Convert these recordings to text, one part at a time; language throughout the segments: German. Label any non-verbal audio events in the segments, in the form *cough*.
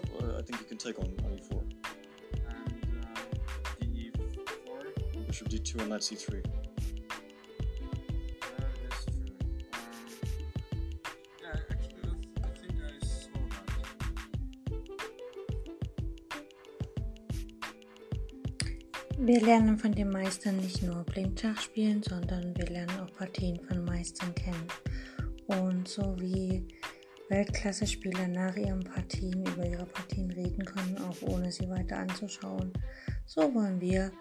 bishop, or I think you can take on, on e4. And uh, DE4. Bishop d2 and knight c3. That is true. Um, yeah, actually, I think I saw that. Wir lernen von den Meistern nicht nur Blindschach spielen, sondern wir lernen auch Partien von Meistern kennen. Und so wie Weltklasse-Spieler nach ihren Partien über ihre Partien reden können, auch ohne sie weiter anzuschauen, so wollen wir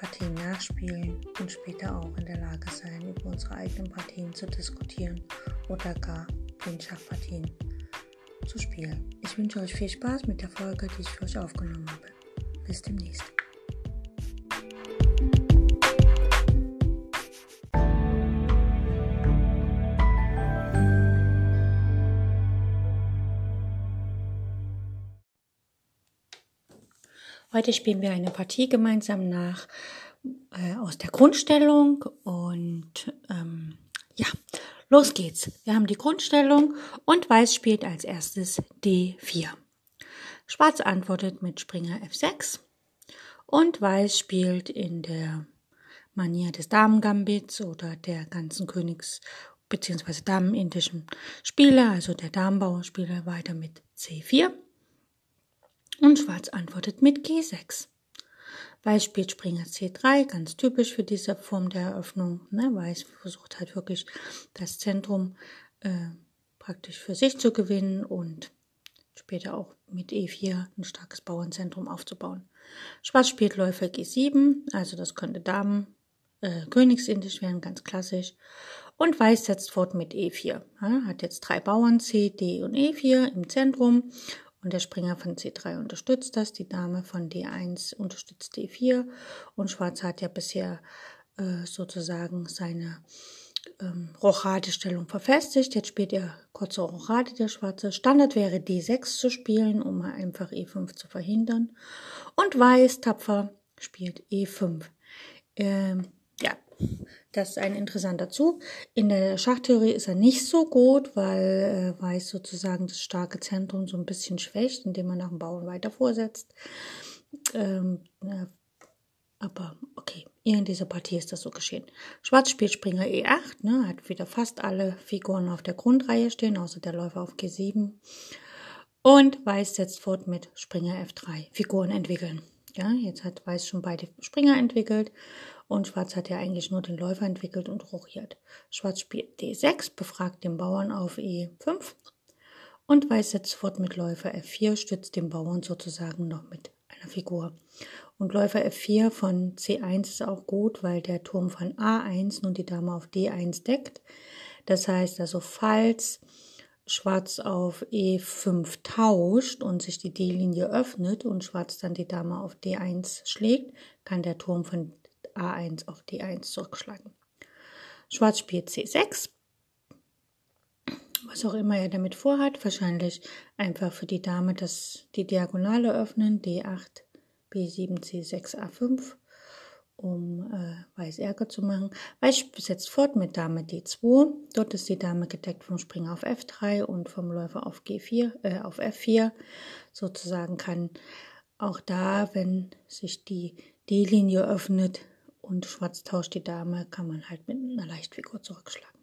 Partien nachspielen und später auch in der Lage sein, über unsere eigenen Partien zu diskutieren oder gar Blindschachpartien zu spielen. Ich wünsche euch viel Spaß mit der Folge, die ich für euch aufgenommen habe. Bis demnächst. Heute spielen wir eine Partie gemeinsam nach äh, aus der Grundstellung und ähm, ja, los geht's. Wir haben die Grundstellung und Weiß spielt als erstes D4. Schwarz antwortet mit Springer F6 und Weiß spielt in der Manier des Damengambits oder der ganzen Königs- bzw. Damenindischen Spieler, also der Damenbauernspieler, weiter mit C4. Und Schwarz antwortet mit G6. Weiß spielt Springer C3, ganz typisch für diese Form der Eröffnung. Ne? Weiß versucht halt wirklich das Zentrum äh, praktisch für sich zu gewinnen und später auch mit E4 ein starkes Bauernzentrum aufzubauen. Schwarz spielt Läufer G7, also das könnte Damen, äh, Königsindisch werden, ganz klassisch. Und Weiß setzt fort mit E4. Ja, hat jetzt drei Bauern C, D und E4 im Zentrum und der Springer von C3 unterstützt das, die Dame von D1 unterstützt D4 und Schwarz hat ja bisher äh, sozusagen seine ähm, Rochadestellung verfestigt. Jetzt spielt er kurze Rochade, der Schwarze. Standard wäre D6 zu spielen, um einfach E5 zu verhindern. Und Weiß, tapfer, spielt E5. Ähm, ja, das ist ein interessanter Zug. In der Schachtheorie ist er nicht so gut, weil äh, Weiß sozusagen das starke Zentrum so ein bisschen schwächt, indem man nach dem Bauern weiter vorsetzt. Ähm, ja, aber okay, hier in dieser Partie ist das so geschehen. Schwarz spielt Springer E8, ne, hat wieder fast alle Figuren auf der Grundreihe stehen, außer der Läufer auf G7. Und Weiß setzt fort mit Springer F3, Figuren entwickeln. Ja, jetzt hat Weiß schon beide Springer entwickelt und Schwarz hat ja eigentlich nur den Läufer entwickelt und rochiert. Schwarz spielt D6, befragt den Bauern auf E5 und Weiß setzt fort mit Läufer F4, stützt den Bauern sozusagen noch mit einer Figur. Und Läufer F4 von C1 ist auch gut, weil der Turm von A1 nun die Dame auf D1 deckt. Das heißt also, falls Schwarz auf E5 tauscht und sich die D-Linie öffnet und Schwarz dann die Dame auf D1 schlägt, kann der Turm von A1 auf D1 zurückschlagen. Schwarz spielt C6. Was auch immer er damit vorhat, wahrscheinlich einfach für die Dame das, die Diagonale öffnen, D8, B7, C6, A5, um äh, Weiß Ärger zu machen. Weiß setzt fort mit Dame D2. Dort ist die Dame gedeckt vom Springer auf F3 und vom Läufer auf G4, äh, auf F4. Sozusagen kann auch da, wenn sich die D-Linie öffnet, und Schwarz tauscht die Dame, kann man halt mit einer Leichtfigur zurückschlagen.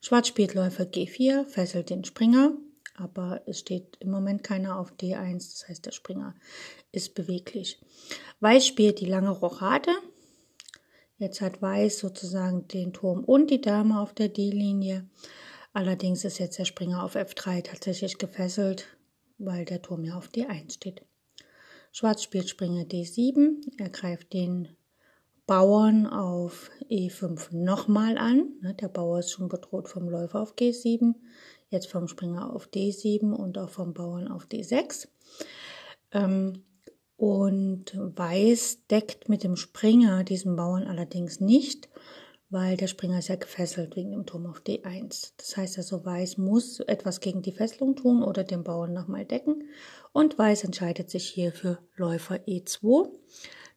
Schwarz spielt Läufer G4, fesselt den Springer, aber es steht im Moment keiner auf D1, das heißt der Springer ist beweglich. Weiß spielt die lange Rochade. Jetzt hat Weiß sozusagen den Turm und die Dame auf der D-Linie. Allerdings ist jetzt der Springer auf F3 tatsächlich gefesselt, weil der Turm ja auf D1 steht. Schwarz spielt Springer D7, er greift den Bauern auf E5 nochmal an. Ne, der Bauer ist schon bedroht vom Läufer auf G7, jetzt vom Springer auf D7 und auch vom Bauern auf D6. Ähm, und Weiß deckt mit dem Springer diesen Bauern allerdings nicht, weil der Springer ist ja gefesselt wegen dem Turm auf D1. Das heißt also, Weiß muss etwas gegen die Fesselung tun oder den Bauern nochmal decken. Und Weiß entscheidet sich hier für Läufer E2.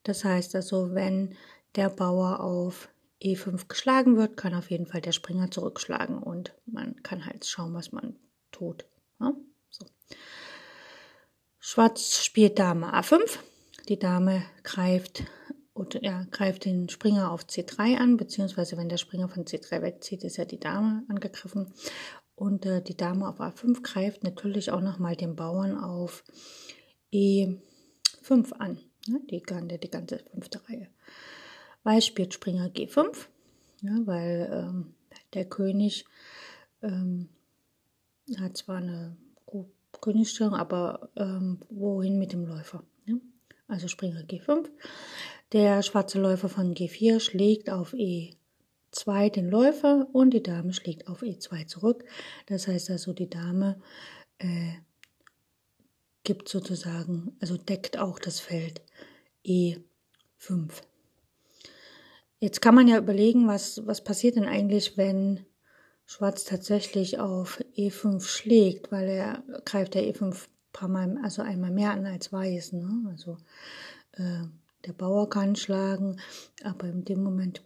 Das heißt also, wenn der Bauer auf E5 geschlagen wird, kann auf jeden Fall der Springer zurückschlagen und man kann halt schauen, was man tut. Ja? So. Schwarz spielt Dame A5. Die Dame greift oder ja, greift den Springer auf C3 an, beziehungsweise wenn der Springer von C3 wegzieht, ist ja die Dame angegriffen. Und äh, die Dame auf A5 greift natürlich auch nochmal den Bauern auf E5 an. Ne? Die, die ganze fünfte Reihe. Weiß spielt Springer G5, ja, weil ähm, der König ähm, hat zwar eine Königsstellung, aber ähm, wohin mit dem Läufer? Ja? Also Springer G5. Der schwarze Läufer von G4 schlägt auf E2 den Läufer und die Dame schlägt auf E2 zurück. Das heißt also, die Dame äh, gibt sozusagen, also deckt auch das Feld E5. Jetzt kann man ja überlegen, was, was passiert denn eigentlich, wenn Schwarz tatsächlich auf E5 schlägt, weil er greift der E5 paar Mal, also einmal mehr an als Weiß. Ne? Also äh, der Bauer kann schlagen, aber in dem Moment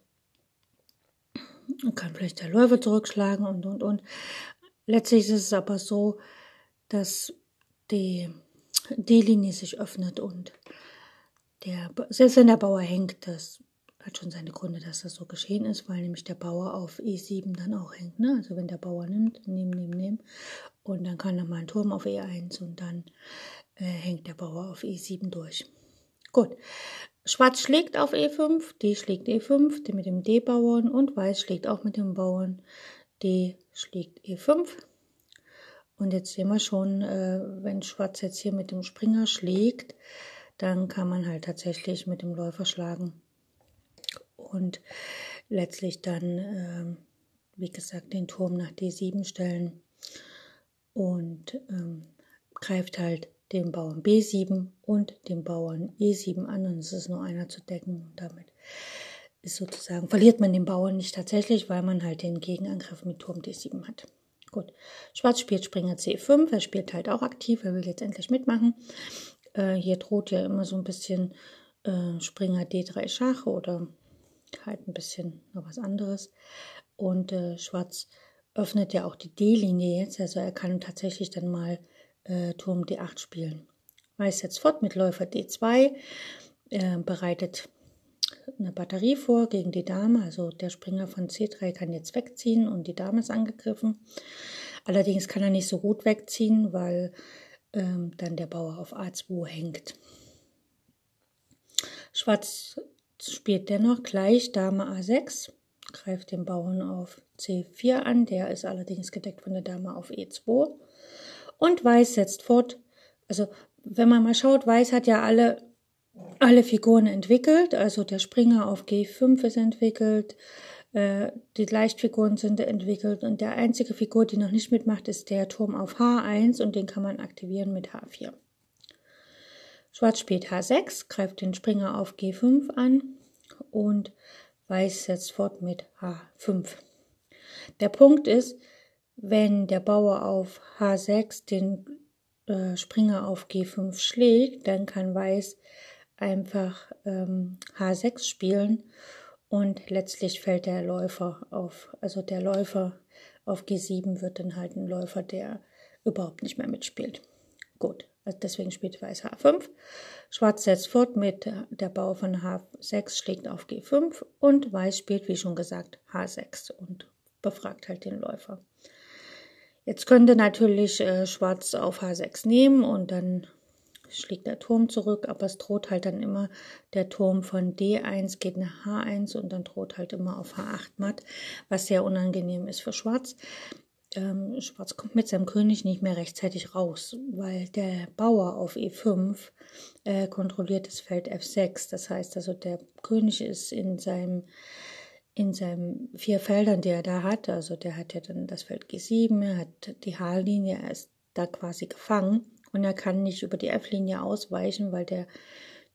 kann vielleicht der Läufer zurückschlagen und, und, und. Letztlich ist es aber so, dass die D-Linie sich öffnet und der, selbst wenn der Bauer hängt, das hat schon seine Gründe, dass das so geschehen ist, weil nämlich der Bauer auf E7 dann auch hängt. Ne? Also wenn der Bauer nimmt, nehmen, nehmen, nehmen und dann kann nochmal ein Turm auf E1 und dann äh, hängt der Bauer auf E7 durch. Gut. Schwarz schlägt auf E5, D schlägt E5, D mit dem D-Bauern und Weiß schlägt auch mit dem Bauern. D schlägt E5. Und jetzt sehen wir schon, äh, wenn Schwarz jetzt hier mit dem Springer schlägt, dann kann man halt tatsächlich mit dem Läufer schlagen. Und letztlich dann, äh, wie gesagt, den Turm nach D7 stellen und ähm, greift halt den Bauern B7 und den Bauern E7 an und es ist nur einer zu decken und damit ist sozusagen, verliert man den Bauern nicht tatsächlich, weil man halt den Gegenangriff mit Turm D7 hat. Gut, Schwarz spielt Springer C5, er spielt halt auch aktiv, er will jetzt endlich mitmachen. Äh, hier droht ja immer so ein bisschen äh, Springer D3 Schach oder halt ein bisschen noch was anderes. Und äh, Schwarz öffnet ja auch die D-Linie jetzt, also er kann tatsächlich dann mal äh, Turm D8 spielen. Weiß jetzt fort mit Läufer D2, äh, bereitet eine Batterie vor gegen die Dame, also der Springer von C3 kann jetzt wegziehen und die Dame ist angegriffen. Allerdings kann er nicht so gut wegziehen, weil ähm, dann der Bauer auf A2 hängt. Schwarz spielt dennoch gleich Dame A6, greift den Bauern auf C4 an, der ist allerdings gedeckt von der Dame auf E2. Und Weiß setzt fort. Also, wenn man mal schaut, Weiß hat ja alle, alle Figuren entwickelt. Also der Springer auf G5 ist entwickelt, äh, die Leichtfiguren sind entwickelt und der einzige Figur, die noch nicht mitmacht, ist der Turm auf H1 und den kann man aktivieren mit H4. Schwarz spielt H6, greift den Springer auf G5 an und Weiß setzt fort mit H5. Der Punkt ist, wenn der Bauer auf H6 den äh, Springer auf G5 schlägt, dann kann Weiß einfach ähm, H6 spielen und letztlich fällt der Läufer auf, also der Läufer auf G7 wird dann halt ein Läufer, der überhaupt nicht mehr mitspielt. Gut, also deswegen spielt Weiß H5. Schwarz setzt fort mit der Bauer von H6 schlägt auf G5 und Weiß spielt, wie schon gesagt, H6 und befragt halt den Läufer. Jetzt könnte natürlich äh, Schwarz auf H6 nehmen und dann schlägt der Turm zurück, aber es droht halt dann immer der Turm von D1 geht nach H1 und dann droht halt immer auf H8 matt, was sehr unangenehm ist für Schwarz. Ähm, Schwarz kommt mit seinem König nicht mehr rechtzeitig raus, weil der Bauer auf E5 äh, kontrolliert das Feld F6. Das heißt also, der König ist in seinem in seinen vier Feldern, die er da hat, also der hat ja dann das Feld G7, er hat die H-Linie, er ist da quasi gefangen und er kann nicht über die F-Linie ausweichen, weil der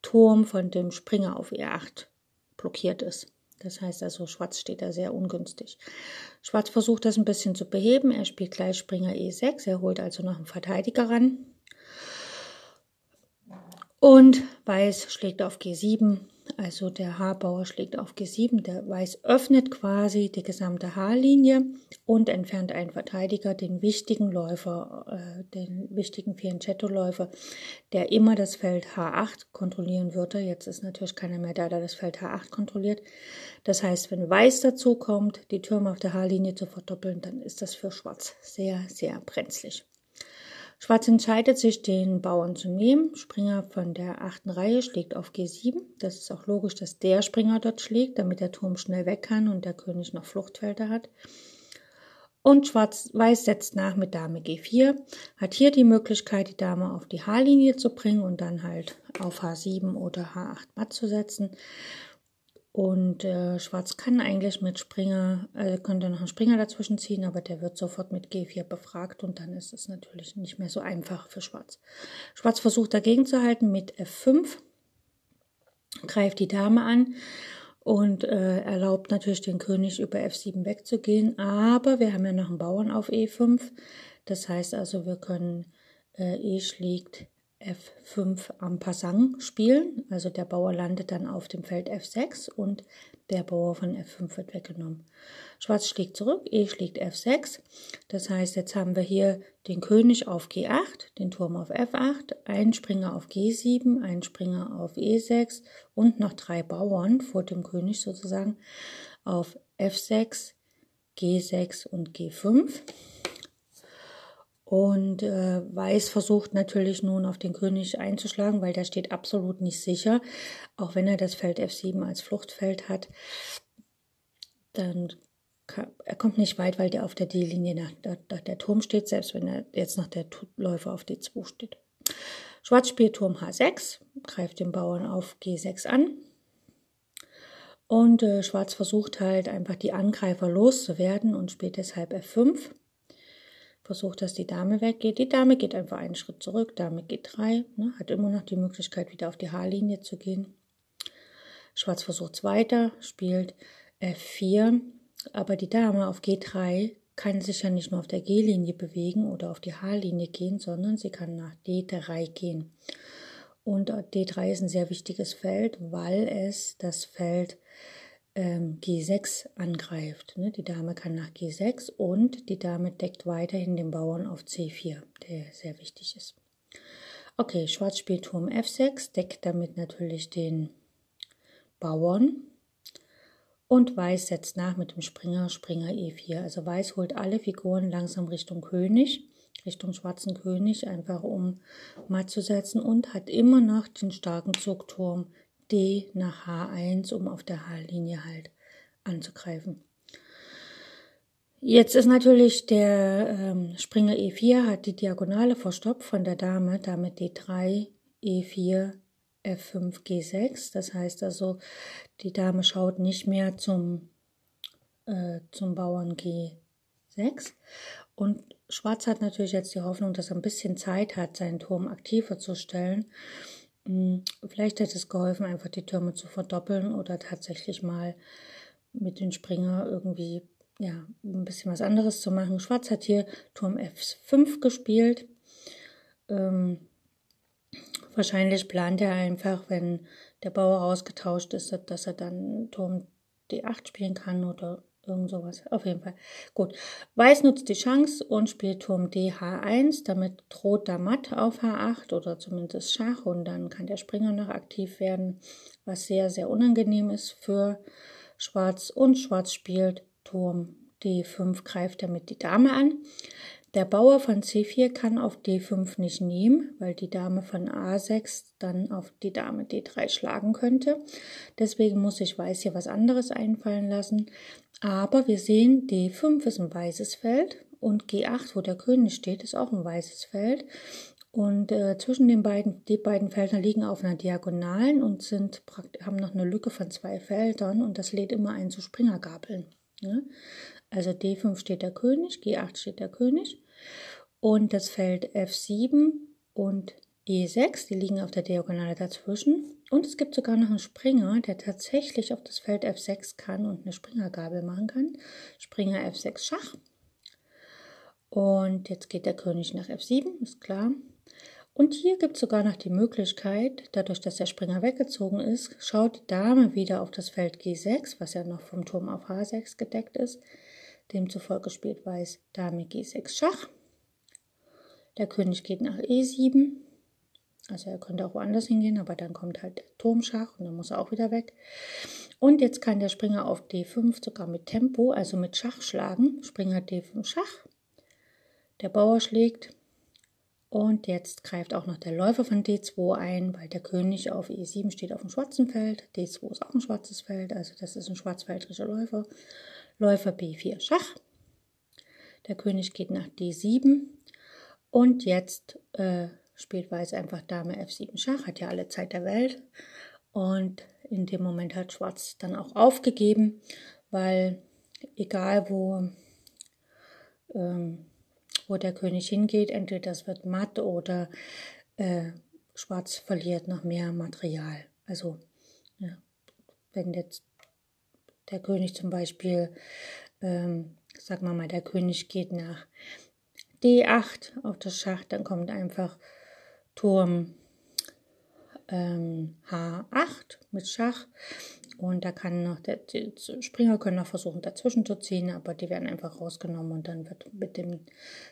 Turm von dem Springer auf E8 blockiert ist. Das heißt also, Schwarz steht da sehr ungünstig. Schwarz versucht das ein bisschen zu beheben. Er spielt gleich Springer E6. Er holt also noch einen Verteidiger ran. Und Weiß schlägt auf G7 Also der H-Bauer schlägt auf G7, der Weiß öffnet quasi die gesamte H-Linie und entfernt einen Verteidiger, den wichtigen Läufer, äh, den wichtigen Fianchetto-Läufer, der immer das Feld H8 kontrollieren würde. Jetzt ist natürlich keiner mehr da, der das Feld H8 kontrolliert. Das heißt, wenn Weiß dazu kommt, die Türme auf der H-Linie zu verdoppeln, dann ist das für Schwarz sehr, sehr brenzlig. Schwarz entscheidet sich, den Bauern zu nehmen. Springer von der achten Reihe schlägt auf G7. Das ist auch logisch, dass der Springer dort schlägt, damit der Turm schnell weg kann und der König noch Fluchtfelder hat. Und Schwarz-Weiß setzt nach mit Dame G4, hat hier die Möglichkeit, die Dame auf die H-Linie zu bringen und dann halt auf H7 oder H8 matt zu setzen. Und äh, Schwarz kann eigentlich mit Springer, äh, könnte noch einen Springer dazwischen ziehen, aber der wird sofort mit G4 befragt und dann ist es natürlich nicht mehr so einfach für Schwarz. Schwarz versucht dagegen zu halten mit F5, greift die Dame an und äh, erlaubt natürlich den König über F7 wegzugehen, aber wir haben ja noch einen Bauern auf E5. Das heißt also, wir können äh, E schlägt F5 am Passant spielen. Also der Bauer landet dann auf dem Feld F6 und der Bauer von F5 wird weggenommen. Schwarz schlägt zurück, E schlägt F6. Das heißt, jetzt haben wir hier den König auf G8, den Turm auf F8, einen Springer auf G7, einen Springer auf E6 und noch drei Bauern vor dem König sozusagen auf F6, G6 und G5. Und äh, Weiß versucht natürlich nun auf den König einzuschlagen, weil der steht absolut nicht sicher. Auch wenn er das Feld F7 als Fluchtfeld hat, dann kann, er kommt nicht weit, weil der auf der D-Linie nach, nach, der Turm steht, selbst wenn er jetzt noch der Läufer auf D2 steht. Schwarz spielt Turm H6, greift den Bauern auf G6 an. Und äh, Schwarz versucht halt einfach die Angreifer loszuwerden und spielt deshalb F5 versucht, dass die Dame weggeht. Die Dame geht einfach einen Schritt zurück, Dame geht drei, ne, hat immer noch die Möglichkeit, wieder auf die Haarlinie zu gehen. Schwarz versucht es weiter, spielt F4, aber die Dame auf G3 kann sich ja nicht nur auf der G-Linie bewegen oder auf die H-Linie gehen, sondern sie kann nach D3 gehen. Und D3 ist ein sehr wichtiges Feld, weil es das Feld ähm, G6 angreift. Ne? Die Dame kann nach G6 und die Dame deckt weiterhin den Bauern auf C4, der sehr wichtig ist. Okay, Schwarz spielt Turm F6, deckt damit natürlich den Bauern. Und Weiß setzt nach mit dem Springer, Springer E4. Also Weiß holt alle Figuren langsam Richtung König, Richtung schwarzen König, einfach um matt zu setzen und hat immer noch den starken Zugturm D nach H1, um auf der H-Linie halt anzugreifen. Jetzt ist natürlich der ähm, Springer E4 hat die Diagonale verstopft von der Dame, Dame D3, E4, F5, G6. Das heißt also, die Dame schaut nicht mehr zum, äh, zum Bauern G6. Und Schwarz hat natürlich jetzt die Hoffnung, dass er ein bisschen Zeit hat, seinen Turm aktiver zu stellen vielleicht hätte es geholfen, einfach die Türme zu verdoppeln oder tatsächlich mal mit dem Springer irgendwie ja, ein bisschen was anderes zu machen. Schwarz hat hier Turm F5 gespielt. Ähm, wahrscheinlich plant er einfach, wenn der Bauer ausgetauscht ist, dass er dann Turm D8 spielen kann oder Irgend sowas. Auf jeden Fall. Gut. Weiß nutzt die Chance und spielt Turm DH1. Damit droht der Matt auf H8 oder zumindest Schach und dann kann der Springer noch aktiv werden, was sehr, sehr unangenehm ist für Schwarz. Und Schwarz spielt Turm D5, greift damit die Dame an. Der Bauer von C4 kann auf D5 nicht nehmen, weil die Dame von A6 dann auf die Dame D3 schlagen könnte. Deswegen muss sich Weiß hier was anderes einfallen lassen. Aber wir sehen, D5 ist ein weißes Feld und G8, wo der König steht, ist auch ein weißes Feld. Und äh, zwischen den beiden, die beiden Felder liegen auf einer Diagonalen und sind haben noch eine Lücke von zwei Feldern und das lädt immer ein zu Springergabeln. Ne? Also D5 steht der König, G8 steht der König und das Feld F7 und E6, die liegen auf der Diagonale dazwischen. Und es gibt sogar noch einen Springer, der tatsächlich auf das Feld F6 kann und eine Springergabel machen kann. Springer F6 Schach. Und jetzt geht der König nach F7, ist klar. Und hier gibt es sogar noch die Möglichkeit, dadurch, dass der Springer weggezogen ist, schaut die Dame wieder auf das Feld G6, was ja noch vom Turm auf H6 gedeckt ist. Demzufolge spielt Weiß Dame G6 Schach. Der König geht nach E7. Also er könnte auch woanders hingehen, aber dann kommt halt der Turmschach und dann muss er auch wieder weg. Und jetzt kann der Springer auf D5 sogar mit Tempo, also mit Schach schlagen. Springer D5 Schach. Der Bauer schlägt. Und jetzt greift auch noch der Läufer von D2 ein, weil der König auf E7 steht auf dem schwarzen Feld. D2 ist auch ein schwarzes Feld, also das ist ein schwarzfeldrischer Läufer. Läufer B4 Schach. Der König geht nach D7. Und jetzt äh, spielt Weiß einfach Dame F7 Schach, hat ja alle Zeit der Welt. Und in dem Moment hat Schwarz dann auch aufgegeben, weil egal wo, ähm, wo der König hingeht, entweder das wird matt oder äh, Schwarz verliert noch mehr Material. Also ja, wenn jetzt der König zum Beispiel, ähm, sagen wir mal, der König geht nach D8 auf das Schach, dann kommt einfach Turm ähm, H8 mit Schach. Und da kann noch der, die Springer können noch versuchen dazwischen zu ziehen, aber die werden einfach rausgenommen und dann wird mit dem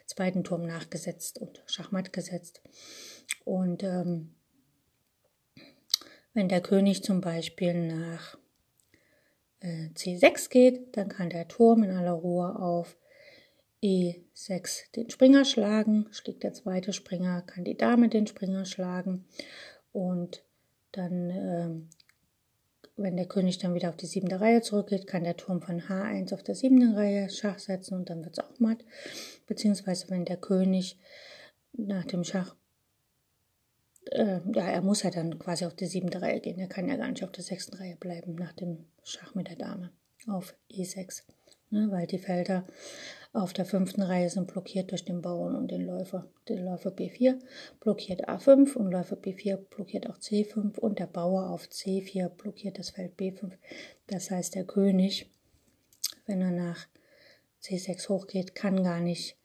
zweiten Turm nachgesetzt und Schachmatt gesetzt. Und ähm, wenn der König zum Beispiel nach äh, C6 geht, dann kann der Turm in aller Ruhe auf E6 den Springer schlagen, schlägt der zweite Springer, kann die Dame den Springer schlagen und dann, äh, wenn der König dann wieder auf die siebte Reihe zurückgeht, kann der Turm von H1 auf der siebten Reihe Schach setzen und dann wird es auch matt. Beziehungsweise wenn der König nach dem Schach, äh, ja, er muss ja dann quasi auf die siebte Reihe gehen. Er kann ja gar nicht auf der sechsten Reihe bleiben nach dem Schach mit der Dame auf E6 ne, weil die Felder auf der fünften Reihe sind blockiert durch den Bauern und den Läufer. Der Läufer B4 blockiert A5 und Läufer B4 blockiert auch C5 und der Bauer auf C4 blockiert das Feld B5. Das heißt, der König, wenn er nach C6 hochgeht, kann gar nicht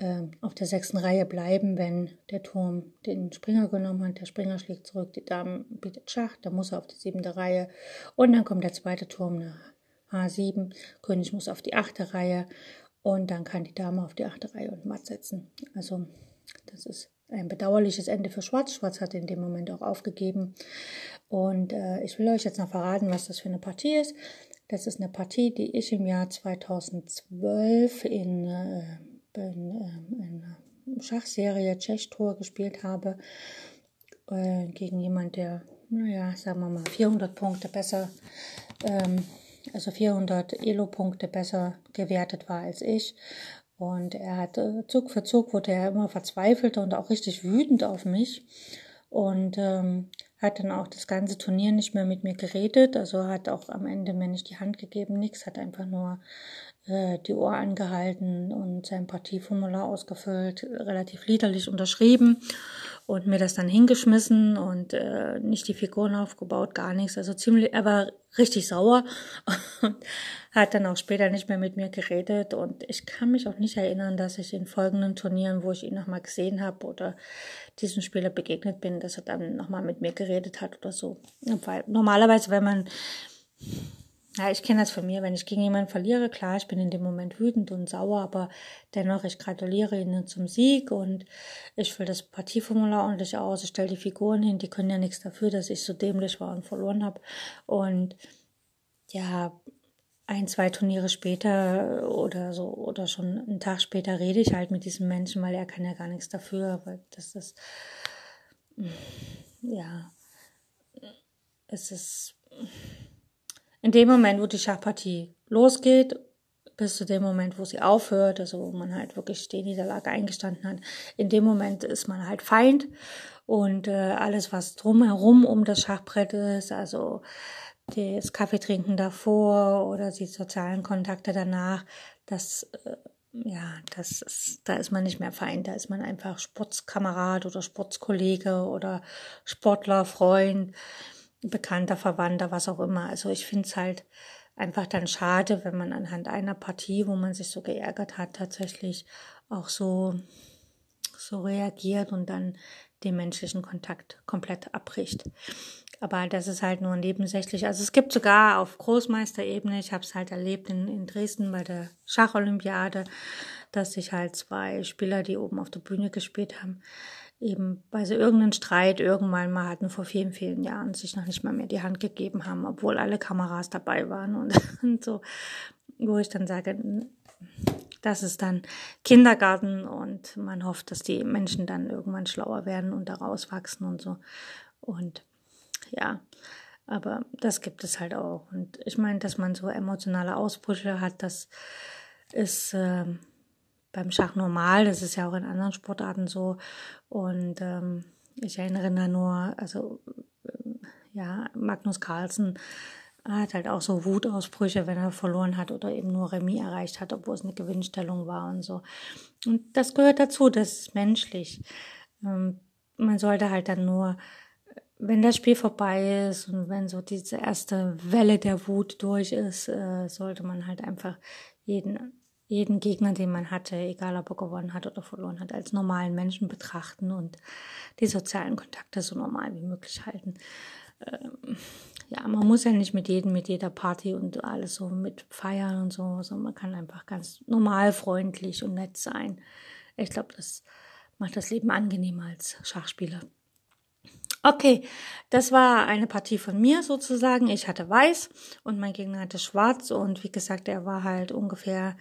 äh, auf der sechsten Reihe bleiben, wenn der Turm den Springer genommen hat. Der Springer schlägt zurück, die Dame bietet Schach, dann muss er auf die siebte Reihe und dann kommt der zweite Turm nach H7, König muss auf die achte Reihe und dann kann die Dame auf die achte Reihe und matt setzen. Also das ist ein bedauerliches Ende für Schwarz. Schwarz hat in dem Moment auch aufgegeben. Und äh, ich will euch jetzt noch verraten, was das für eine Partie ist. Das ist eine Partie, die ich im Jahr 2012 in, äh, in, äh, in einer Schachserie Tschech-Tour gespielt habe. Äh, gegen jemand, der, naja, sagen wir mal, 400 Punkte besser ähm, also 400 Elo-Punkte besser gewertet war als ich. Und er hat äh, Zug für Zug wurde er immer verzweifelter und auch richtig wütend auf mich. Und ähm, hat dann auch das ganze Turnier nicht mehr mit mir geredet. Also hat auch am Ende mir nicht die Hand gegeben, nichts, hat einfach nur die Ohr angehalten und sein Partieformular ausgefüllt, relativ liederlich unterschrieben und mir das dann hingeschmissen und äh, nicht die Figuren aufgebaut, gar nichts. Also ziemlich, er war richtig sauer *laughs* und hat dann auch später nicht mehr mit mir geredet. Und ich kann mich auch nicht erinnern, dass ich in folgenden Turnieren, wo ich ihn nochmal gesehen habe oder diesem Spieler begegnet bin, dass er dann nochmal mit mir geredet hat oder so. Weil normalerweise, wenn man ja, ich kenne das von mir, wenn ich gegen jemanden verliere, klar, ich bin in dem Moment wütend und sauer, aber dennoch, ich gratuliere ihnen zum Sieg und ich fülle das Partieformular ordentlich aus, ich stelle die Figuren hin, die können ja nichts dafür, dass ich so dämlich war und verloren habe. Und ja, ein, zwei Turniere später oder so, oder schon einen Tag später rede ich halt mit diesem Menschen, weil er kann ja gar nichts dafür, weil das ist, ja, es ist, in dem Moment, wo die Schachpartie losgeht, bis zu dem Moment, wo sie aufhört, also wo man halt wirklich die Niederlage eingestanden hat, in dem Moment ist man halt Feind. Und äh, alles, was drumherum um das Schachbrett ist, also das Kaffeetrinken davor oder die sozialen Kontakte danach, das äh, ja, das ist, da ist man nicht mehr Feind, da ist man einfach Sportskamerad oder Sportskollege oder Sportler, Freund bekannter Verwandter, was auch immer. Also ich finde es halt einfach dann schade, wenn man anhand einer Partie, wo man sich so geärgert hat, tatsächlich auch so, so reagiert und dann den menschlichen Kontakt komplett abbricht. Aber das ist halt nur nebensächlich. Also es gibt sogar auf Großmeisterebene, ich habe es halt erlebt in, in Dresden bei der Schacholympiade, dass sich halt zwei Spieler, die oben auf der Bühne gespielt haben, eben bei so irgendeinem Streit irgendwann mal hatten vor vielen, vielen Jahren sich noch nicht mal mehr die Hand gegeben haben, obwohl alle Kameras dabei waren und, *laughs* und so, wo ich dann sage, das ist dann Kindergarten und man hofft, dass die Menschen dann irgendwann schlauer werden und daraus wachsen und so. Und ja, aber das gibt es halt auch. Und ich meine, dass man so emotionale Ausbrüche hat, das ist äh, beim Schach normal. Das ist ja auch in anderen Sportarten so. Und ähm, ich erinnere nur, also äh, ja, Magnus Carlsen hat halt auch so Wutausbrüche, wenn er verloren hat oder eben nur Remis erreicht hat, obwohl es eine Gewinnstellung war und so. Und das gehört dazu, das ist menschlich. Ähm, man sollte halt dann nur, wenn das Spiel vorbei ist und wenn so diese erste Welle der Wut durch ist, äh, sollte man halt einfach jeden jeden Gegner, den man hatte, egal ob er gewonnen hat oder verloren hat, als normalen Menschen betrachten und die sozialen Kontakte so normal wie möglich halten. Ähm, ja, man muss ja nicht mit jedem, mit jeder Party und alles so mit feiern und so, sondern man kann einfach ganz normal, freundlich und nett sein. Ich glaube, das macht das Leben angenehmer als Schachspieler. Okay, das war eine Partie von mir sozusagen. Ich hatte weiß und mein Gegner hatte schwarz und wie gesagt, er war halt ungefähr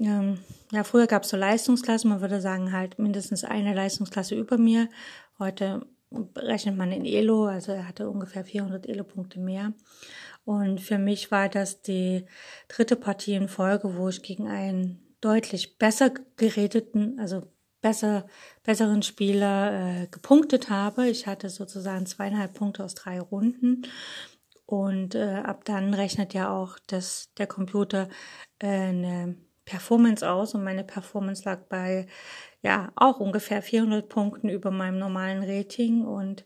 ähm, ja, früher gab es so Leistungsklassen, man würde sagen halt mindestens eine Leistungsklasse über mir. Heute rechnet man in Elo, also er hatte ungefähr 400 Elo-Punkte mehr. Und für mich war das die dritte Partie in Folge, wo ich gegen einen deutlich besser geredeten, also besser, besseren Spieler äh, gepunktet habe. Ich hatte sozusagen zweieinhalb Punkte aus drei Runden. Und äh, ab dann rechnet ja auch das, der Computer äh, eine Performance aus und meine Performance lag bei ja auch ungefähr 400 Punkten über meinem normalen Rating und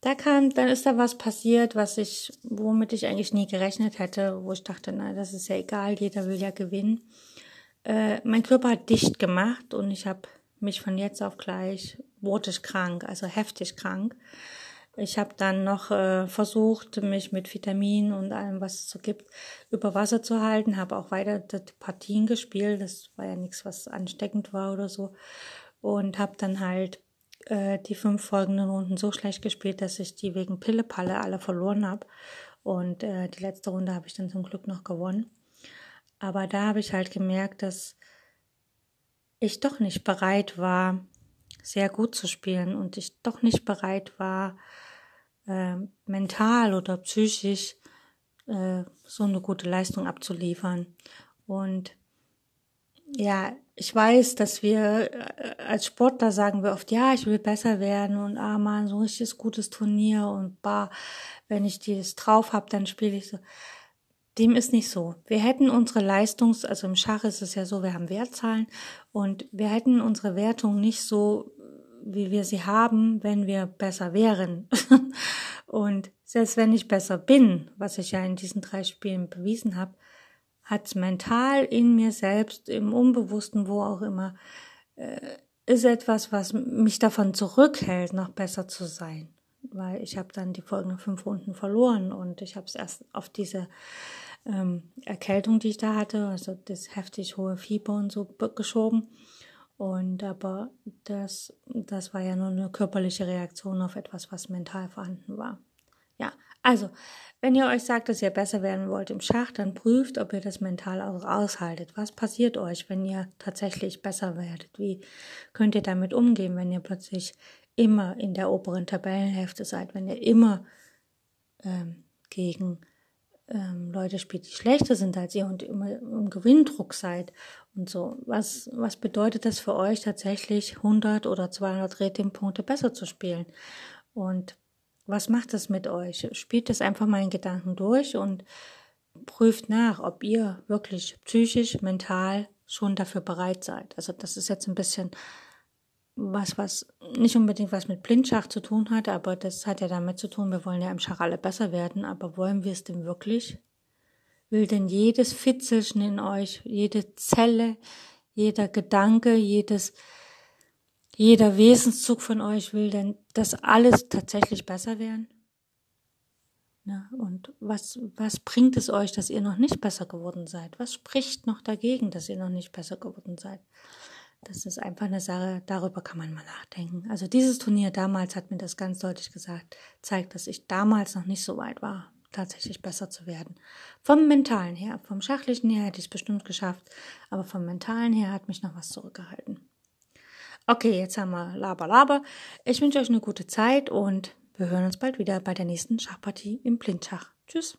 da kam, dann ist da was passiert, was ich, womit ich eigentlich nie gerechnet hätte, wo ich dachte, na, das ist ja egal, jeder will ja gewinnen. Äh, mein Körper hat dicht gemacht und ich habe mich von jetzt auf gleich wortisch krank, also heftig krank. Ich habe dann noch äh, versucht, mich mit Vitaminen und allem, was es so gibt, über Wasser zu halten, habe auch weiter die Partien gespielt. Das war ja nichts, was ansteckend war oder so. Und habe dann halt äh, die fünf folgenden Runden so schlecht gespielt, dass ich die wegen Pillepalle alle verloren habe. Und äh, die letzte Runde habe ich dann zum Glück noch gewonnen. Aber da habe ich halt gemerkt, dass ich doch nicht bereit war, sehr gut zu spielen und ich doch nicht bereit war, äh, mental oder psychisch äh, so eine gute Leistung abzuliefern. Und ja, ich weiß, dass wir äh, als Sportler sagen wir oft, ja, ich will besser werden und ah man, so ein richtiges gutes Turnier und bah, wenn ich dieses drauf habe, dann spiele ich so. Dem ist nicht so. Wir hätten unsere Leistungs, also im Schach ist es ja so, wir haben Wertzahlen und wir hätten unsere Wertung nicht so, wie wir sie haben, wenn wir besser wären. *laughs* und selbst wenn ich besser bin, was ich ja in diesen drei Spielen bewiesen habe, hat mental in mir selbst, im Unbewussten, wo auch immer, äh, ist etwas, was mich davon zurückhält, noch besser zu sein. Weil ich habe dann die folgenden fünf Runden verloren und ich habe es erst auf diese ähm, Erkältung, die ich da hatte, also das heftig hohe Fieber und so geschoben. Und aber das, das war ja nur eine körperliche Reaktion auf etwas, was mental vorhanden war. Ja, also, wenn ihr euch sagt, dass ihr besser werden wollt im Schach, dann prüft, ob ihr das mental auch aushaltet. Was passiert euch, wenn ihr tatsächlich besser werdet? Wie könnt ihr damit umgehen, wenn ihr plötzlich immer in der oberen Tabellenhälfte seid, wenn ihr immer ähm, gegen ähm, Leute spielt, die schlechter sind als ihr und immer im Gewinndruck seid und so. Was, was bedeutet das für euch tatsächlich 100 oder 200 Ratingpunkte besser zu spielen? Und was macht das mit euch? Spielt das einfach mal in Gedanken durch und prüft nach, ob ihr wirklich psychisch, mental schon dafür bereit seid. Also das ist jetzt ein bisschen was, was nicht unbedingt was mit Blindschach zu tun hat, aber das hat ja damit zu tun, wir wollen ja im Schach alle besser werden, aber wollen wir es denn wirklich? Will denn jedes Fitzelchen in euch, jede Zelle, jeder Gedanke, jedes, jeder Wesenszug von euch will denn, dass alles tatsächlich besser werden? Na, und was, was bringt es euch, dass ihr noch nicht besser geworden seid? Was spricht noch dagegen, dass ihr noch nicht besser geworden seid? Das ist einfach eine Sache, darüber kann man mal nachdenken. Also dieses Turnier damals hat mir das ganz deutlich gesagt, zeigt, dass ich damals noch nicht so weit war, tatsächlich besser zu werden. Vom mentalen her, vom schachlichen her hätte ich es bestimmt geschafft, aber vom mentalen her hat mich noch was zurückgehalten. Okay, jetzt haben wir Laber, Laber. Ich wünsche euch eine gute Zeit und wir hören uns bald wieder bei der nächsten Schachpartie im Blindschach. Tschüss.